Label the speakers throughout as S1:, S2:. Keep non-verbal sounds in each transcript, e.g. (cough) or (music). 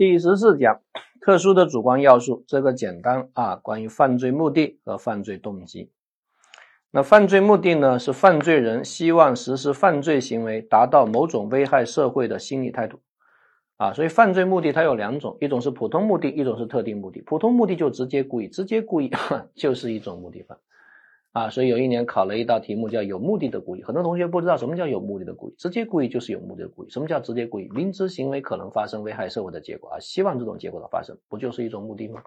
S1: 第十四讲，特殊的主观要素，这个简单啊。关于犯罪目的和犯罪动机，那犯罪目的呢，是犯罪人希望实施犯罪行为，达到某种危害社会的心理态度啊。所以犯罪目的它有两种，一种是普通目的，一种是特定目的。普通目的就直接故意，直接故意 (laughs) 就是一种目的犯。啊，所以有一年考了一道题目叫有目的的故意，很多同学不知道什么叫有目的的故意，直接故意就是有目的的故意。什么叫直接故意？明知行为可能发生危害社会的结果啊，希望这种结果的发生，不就是一种目的吗？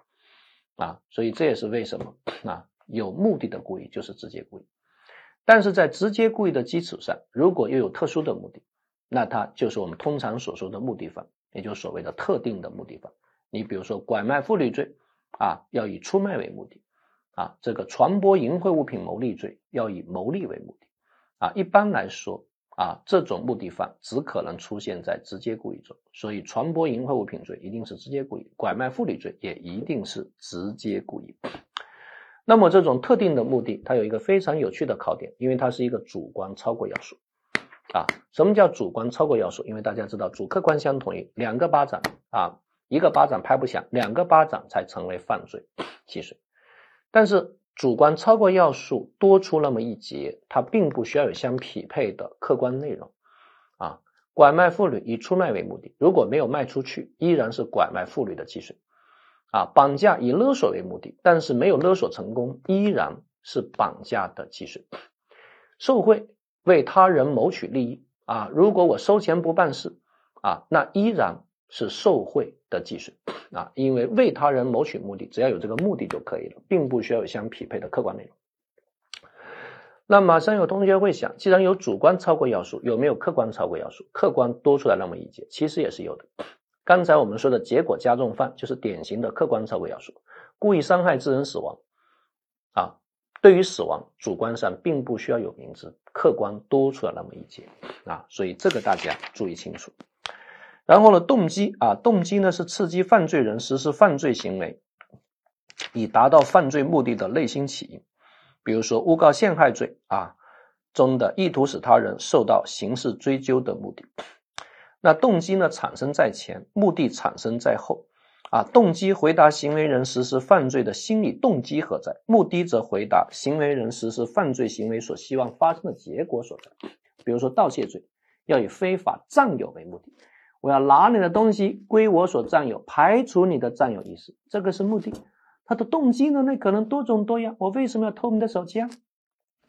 S1: 啊，所以这也是为什么啊，有目的的故意就是直接故意。但是在直接故意的基础上，如果又有特殊的目的，那它就是我们通常所说的目的犯，也就是所谓的特定的目的犯。你比如说拐卖妇女罪啊，要以出卖为目的。啊，这个传播淫秽物品牟利罪要以牟利为目的，啊，一般来说，啊，这种目的犯只可能出现在直接故意中，所以传播淫秽物品罪一定是直接故意，拐卖妇女罪也一定是直接故意。那么这种特定的目的，它有一个非常有趣的考点，因为它是一个主观超过要素。啊，什么叫主观超过要素？因为大家知道主客观相统一，两个巴掌啊，一个巴掌拍不响，两个巴掌才成为犯罪既遂。但是主观超过要素多出那么一节，它并不需要有相匹配的客观内容啊。拐卖妇女以出卖为目的，如果没有卖出去，依然是拐卖妇女的既遂啊。绑架以勒索为目的，但是没有勒索成功，依然是绑架的既遂。受贿为他人谋取利益啊，如果我收钱不办事啊，那依然。是受贿的既遂啊，因为为他人谋取目的，只要有这个目的就可以了，并不需要有相匹配的客观内容。那马上有同学会想，既然有主观超过要素，有没有客观超过要素？客观多出来那么一节，其实也是有的。刚才我们说的结果加重犯就是典型的客观超过要素，故意伤害致人死亡啊，对于死亡主观上并不需要有明知，客观多出来那么一节啊，所以这个大家注意清楚。然后呢，动机啊，动机呢是刺激犯罪人实施犯罪行为，以达到犯罪目的的内心起因。比如说诬告陷害罪啊中的意图使他人受到刑事追究的目的。那动机呢产生在前，目的产生在后。啊，动机回答行为人实施犯罪的心理动机何在，目的则回答行为人实施犯罪行为所希望发生的结果所在。比如说盗窃罪要以非法占有为目的。我要拿你的东西归我所占有，排除你的占有意识，这个是目的。他的动机呢？那可能多种多样。我为什么要偷你的手机啊？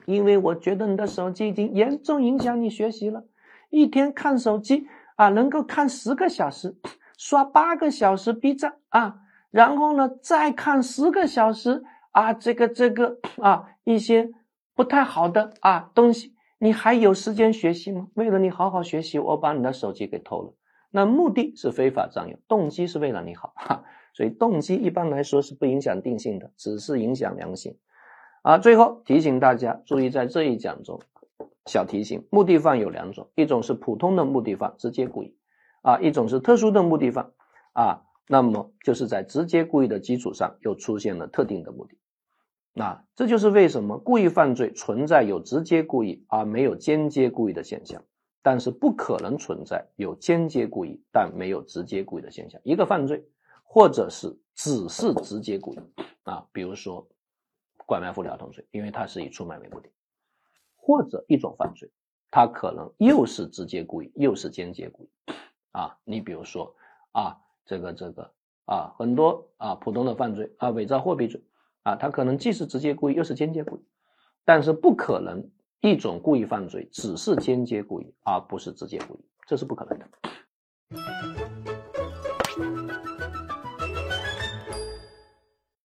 S1: 因为我觉得你的手机已经严重影响你学习了，一天看手机啊，能够看十个小时，刷八个小时 B 站啊，然后呢再看十个小时啊，这个这个啊一些不太好的啊东西，你还有时间学习吗？为了你好好学习，我把你的手机给偷了。那目的是非法占有，动机是为了你好，哈，所以动机一般来说是不影响定性的，只是影响良心。啊，最后提醒大家注意，在这一讲中，小提醒：目的犯有两种，一种是普通的目的犯，直接故意，啊，一种是特殊的目的犯，啊，那么就是在直接故意的基础上又出现了特定的目的。那这就是为什么故意犯罪存在有直接故意而没有间接故意的现象。但是不可能存在有间接故意但没有直接故意的现象。一个犯罪，或者是只是直接故意啊，比如说拐卖妇女儿童罪，因为它是以出卖为目的；或者一种犯罪，它可能又是直接故意又是间接故意啊。你比如说啊，这个这个啊，很多啊普通的犯罪啊，伪造货币罪啊，它可能既是直接故意又是间接故意，但是不可能。一种故意犯罪只是间接故意，而不是直接故意，这是不可能的。